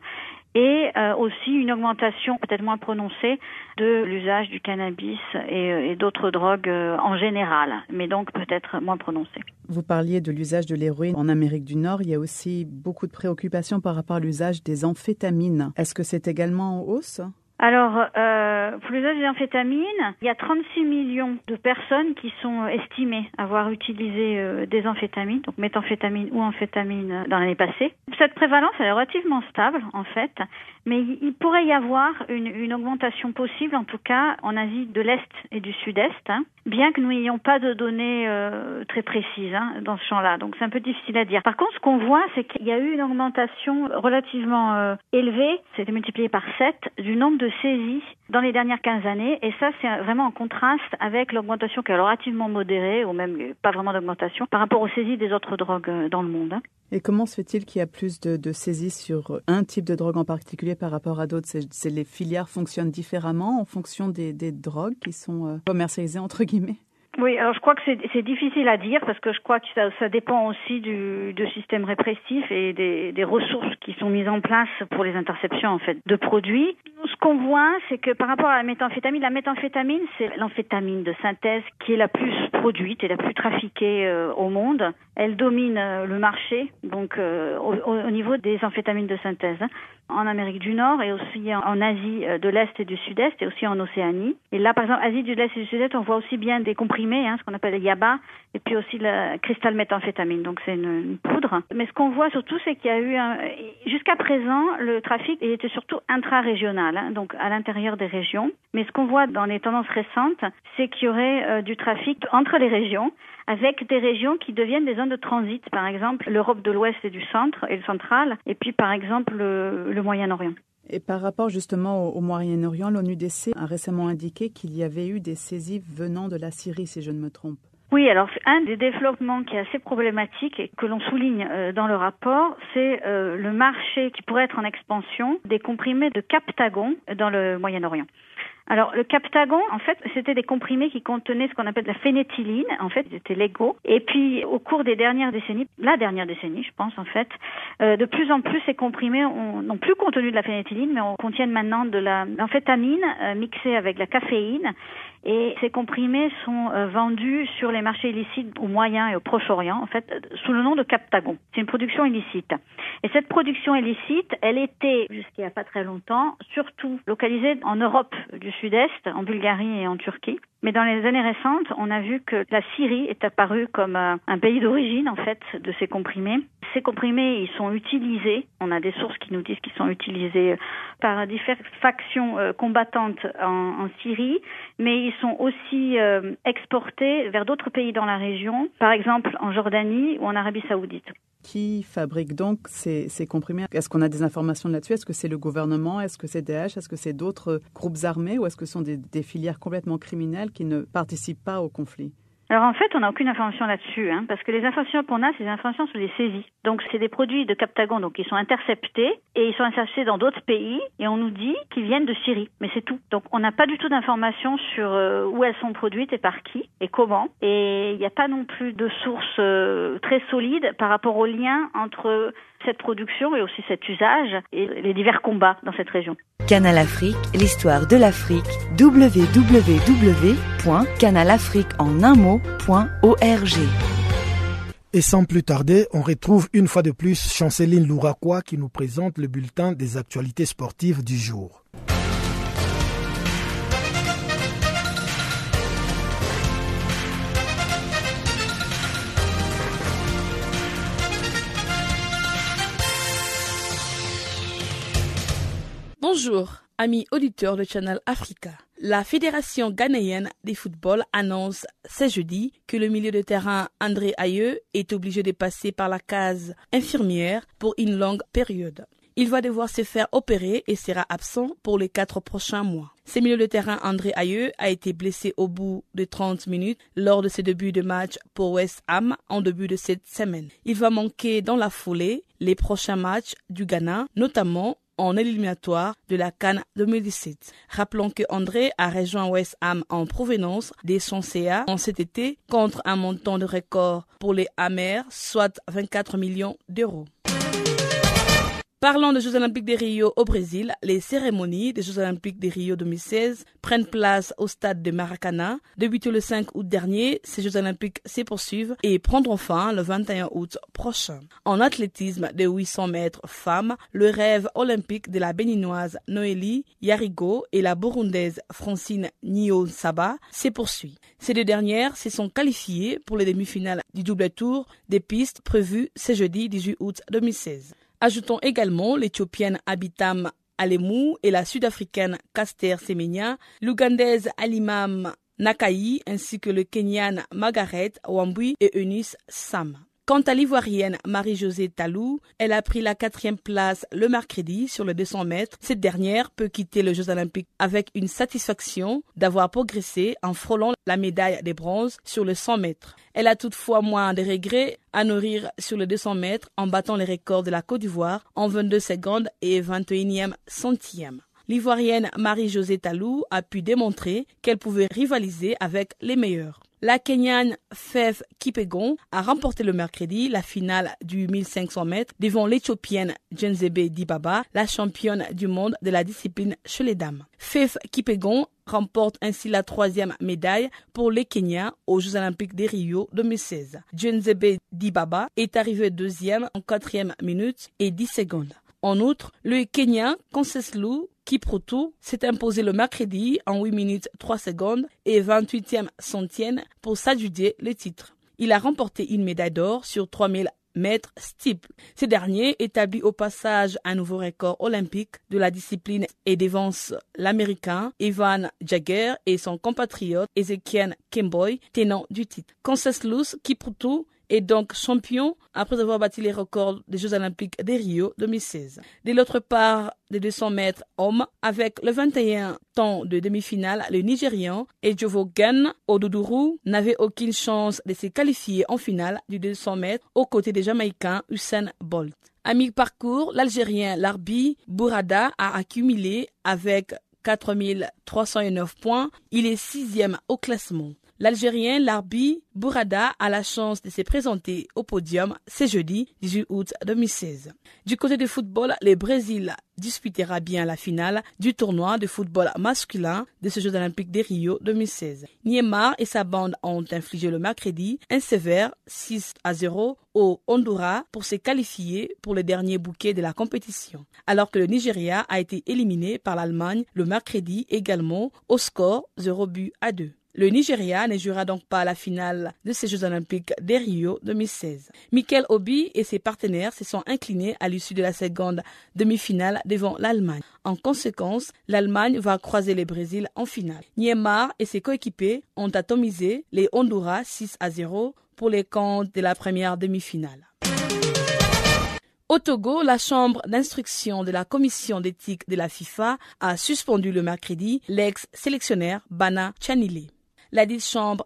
et euh, aussi une augmentation peut-être moins prononcée de l'usage du cannabis euh, et d'autres drogues en général, mais donc peut-être moins prononcée. Vous parliez de l'usage de l'héroïne en Amérique du Nord. Il y a aussi beaucoup de préoccupations par rapport à l'usage des amphétamines. Est-ce que c'est également en hausse? Alors, euh, pour l'usage des amphétamines, il y a 36 millions de personnes qui sont estimées avoir utilisé euh, des amphétamines, donc méthamphétamine ou amphétamine euh, dans l'année passée. Cette prévalence elle est relativement stable en fait, mais il pourrait y avoir une, augmentation possible, en tout cas en Asie de l'Est et du Sud-Est, hein, bien que nous n'ayons pas de données euh, très précises hein, dans ce champ-là. Donc c'est un peu difficile à dire. Par contre, ce qu'on voit, c'est qu'il y a eu une augmentation relativement euh, élevée, c'était multiplié par 7, du nombre de saisies dans les dernières 15 années. Et ça, c'est vraiment en contraste avec l'augmentation qui est relativement modérée, ou même pas vraiment d'augmentation, par rapport aux saisies des autres drogues euh, dans le monde. Hein. Et comment se fait-il qu'il y a plus de, saisies sur un type de drogue en particulier par rapport à d'autres? Les filières fonctionnent différemment en fonction des, des drogues qui sont euh, commercialisées entre guillemets? Oui, alors je crois que c'est difficile à dire parce que je crois que ça, ça dépend aussi du, du système répressif et des, des, ressources qui sont mises en place pour les interceptions en fait de produits. Ce qu'on voit, c'est que par rapport à la méthamphétamine, la méthamphétamine, c'est l'amphétamine de synthèse qui est la plus produite et la plus trafiquée euh, au monde. Elle domine euh, le marché, donc euh, au, au, niveau des amphétamines de synthèse, hein, en Amérique du Nord et aussi en, Asie de l'Est et du Sud-Est et aussi en Océanie. Et là, par exemple, Asie de l'Est et du Sud-Est, on voit aussi bien des comprimés, hein, ce qu'on appelle les YABA, et puis aussi le cristal méthamphétamine, donc c'est une, poudre. Mais ce qu'on voit surtout, c'est qu'il y a eu, jusqu'à présent, le trafic était surtout intra-régional, hein, donc à l'intérieur des régions. Mais ce qu'on voit dans les tendances récentes, c'est qu'il y aurait euh, du trafic entre les régions avec des régions qui deviennent des zones de transit, par exemple l'Europe de l'Ouest et du centre et le central, et puis par exemple le, le Moyen-Orient. Et par rapport justement au, au Moyen-Orient, l'ONUDC a récemment indiqué qu'il y avait eu des saisies venant de la Syrie, si je ne me trompe. Oui, alors un des développements qui est assez problématique et que l'on souligne euh, dans le rapport, c'est euh, le marché qui pourrait être en expansion des comprimés de Captagon dans le Moyen-Orient. Alors, le Captagon, en fait, c'était des comprimés qui contenaient ce qu'on appelle de la phénéthyline. En fait, ils étaient légaux. Et puis, au cours des dernières décennies, la dernière décennie, je pense, en fait, euh, de plus en plus, ces comprimés n'ont plus contenu de la phénéthyline, mais on contiennent maintenant de l'amphétamine euh, mixée avec la caféine. Et ces comprimés sont euh, vendus sur les marchés illicites au Moyen et au Proche-Orient, en fait, sous le nom de Captagon. C'est une production illicite. Et cette production illicite, elle était, jusqu'il n'y a pas très longtemps, surtout localisée en Europe du Sud-Est, en Bulgarie et en Turquie. Mais dans les années récentes, on a vu que la Syrie est apparue comme un pays d'origine en fait de ces comprimés. Ces comprimés, ils sont utilisés. On a des sources qui nous disent qu'ils sont utilisés par différentes factions combattantes en, Syrie, mais ils sont aussi euh, exportés vers d'autres pays dans la région, par exemple en Jordanie ou en Arabie Saoudite. Qui fabrique donc ces, comprimés? Est-ce qu'on a des informations là-dessus? Est-ce que c'est le gouvernement? Est-ce que c'est Daesh Est-ce que c'est d'autres groupes armés? Ou est-ce que ce sont des filières complètement criminelles? Qui ne participent pas au conflit alors en fait, on n'a aucune information là-dessus, hein, parce que les informations qu'on a, c'est des informations sur les saisies. Donc c'est des produits de Captagon, donc ils sont interceptés et ils sont interceptés dans d'autres pays, et on nous dit qu'ils viennent de Syrie, mais c'est tout. Donc on n'a pas du tout d'informations sur euh, où elles sont produites et par qui et comment, et il n'y a pas non plus de sources euh, très solides par rapport au lien entre cette production et aussi cet usage et les divers combats dans cette région. Canal Afrique, l'histoire de l'Afrique, www.canalafriqueenunmot.org. Et sans plus tarder, on retrouve une fois de plus Chanceline Louraquois qui nous présente le bulletin des actualités sportives du jour. Bonjour, amis auditeurs de Channel Africa. La Fédération ghanéenne des football annonce ce jeudi que le milieu de terrain André Ayew est obligé de passer par la case infirmière pour une longue période. Il va devoir se faire opérer et sera absent pour les quatre prochains mois. Ce milieu de terrain André Ayew a été blessé au bout de 30 minutes lors de ses débuts de match pour West Ham en début de cette semaine. Il va manquer dans la foulée les prochains matchs du Ghana, notamment en éliminatoire de la Cannes 2017. Rappelons que André a rejoint West Ham en provenance des son en cet été contre un montant de record pour les Amers, soit 24 millions d'euros. Parlant des Jeux Olympiques de Rio au Brésil, les cérémonies des Jeux Olympiques de Rio 2016 prennent place au stade de Maracana. Débuté le 5 août dernier, ces Jeux Olympiques se poursuivent et prendront fin le 21 août prochain. En athlétisme de 800 mètres femmes, le rêve olympique de la béninoise Noélie Yarigo et la burundaise Francine Nio-Saba se poursuit. Ces deux dernières se sont qualifiées pour les demi-finales du double tour des pistes prévues ce jeudi 18 août 2016. Ajoutons également l'Éthiopienne Abitam Alemou et la Sud-Africaine Caster Semenya, l'Ougandaise Alimam Nakai ainsi que le Kenyan Margaret Wambui et Eunice Sam. Quant à l'ivoirienne Marie-Josée Talou, elle a pris la quatrième place le mercredi sur le 200 mètres. Cette dernière peut quitter les Jeux Olympiques avec une satisfaction d'avoir progressé en frôlant la médaille des bronzes sur le 100 mètres. Elle a toutefois moins de regrets à nourrir sur le 200 mètres en battant les records de la Côte d'Ivoire en 22 secondes et 21e centième. L'ivoirienne Marie-Josée Talou a pu démontrer qu'elle pouvait rivaliser avec les meilleurs. La Kenyane Fev Kipegon a remporté le mercredi la finale du 1500 mètres devant l'Éthiopienne Jenzebe Dibaba, la championne du monde de la discipline chez les dames. Fev Kipegon remporte ainsi la troisième médaille pour les Kenyans aux Jeux Olympiques de Rio 2016. Jenzebe Dibaba est arrivé deuxième en quatrième minute et 10 secondes. En outre, le Kenyan Conseslou Kiprutu s'est imposé le mercredi en 8 minutes 3 secondes et 28e centième pour s'adjuger le titre. Il a remporté une médaille d'or sur 3000 mètres steeple. Ce dernier établit au passage un nouveau record olympique de la discipline et dévance l'américain Ivan Jagger et son compatriote Ezekiel Kemboy, tenant du titre. Conseslus Kiprutu est donc champion après avoir battu les records des Jeux Olympiques de Rio 2016. De l'autre part, des 200 mètres hommes, avec le 21 temps de demi-finale, le Nigérian Ejovogan Oduduru n'avait aucune chance de se qualifier en finale du 200 mètres aux côtés des Jamaïcains Usain Bolt. À mi-parcours, l'Algérien Larbi Bourada a accumulé avec 4309 points. Il est sixième au classement. L'Algérien Larbi Bourada a la chance de se présenter au podium ce jeudi 18 août 2016. Du côté du football, le Brésil disputera bien la finale du tournoi de football masculin de ce Jeux olympiques de Rio 2016. Neymar et sa bande ont infligé le mercredi un sévère 6 à 0 au Honduras pour se qualifier pour le dernier bouquet de la compétition, alors que le Nigeria a été éliminé par l'Allemagne le mercredi également au score 0 but à 2. Le Nigeria ne jouera donc pas la finale de ces Jeux olympiques de Rio 2016. Michael Obi et ses partenaires se sont inclinés à l'issue de la seconde demi-finale devant l'Allemagne. En conséquence, l'Allemagne va croiser le Brésil en finale. Neymar et ses coéquipiers ont atomisé les Honduras 6 à 0 pour les comptes de la première demi-finale. Au Togo, la chambre d'instruction de la commission d'éthique de la FIFA a suspendu le mercredi l'ex-sélectionnaire Bana Chanile. La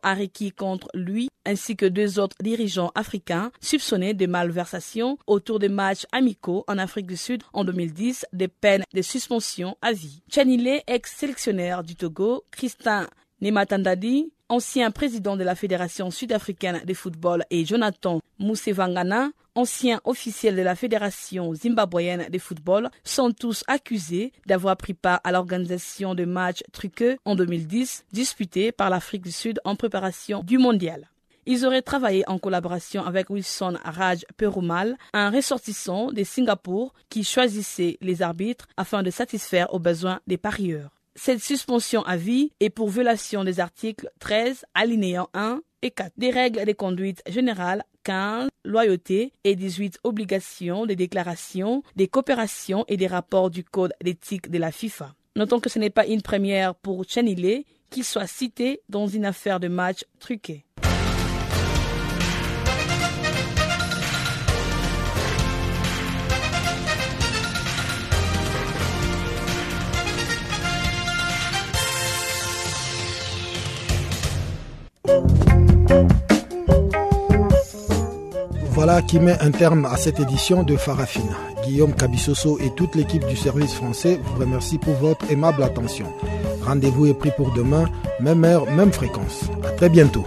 a requis contre lui ainsi que deux autres dirigeants africains soupçonnés de malversation autour des matchs amicaux en Afrique du Sud en 2010 des peines de suspension à vie. Chanile, ex-sélectionnaire du Togo, Christin Nematandadi, ancien président de la Fédération sud-africaine de football, et Jonathan Musevangana, ancien officiel de la Fédération zimbabwéenne de football, sont tous accusés d'avoir pris part à l'organisation de matchs truqueux en 2010 disputés par l'Afrique du Sud en préparation du mondial. Ils auraient travaillé en collaboration avec Wilson Raj Perumal, un ressortissant de Singapour qui choisissait les arbitres afin de satisfaire aux besoins des parieurs. Cette suspension à vie est pour violation des articles 13, alinéants 1 et 4 des règles de conduite générales 15, loyauté et 18, obligations des déclarations, des coopérations et des rapports du code d'éthique de la FIFA. Notons que ce n'est pas une première pour Chanile qu'il soit cité dans une affaire de match truqué. Voilà qui met un terme à cette édition de Farafina. Guillaume Cabissoso et toute l'équipe du service français vous remercient pour votre aimable attention. Rendez-vous est pris pour demain, même heure, même fréquence. À très bientôt.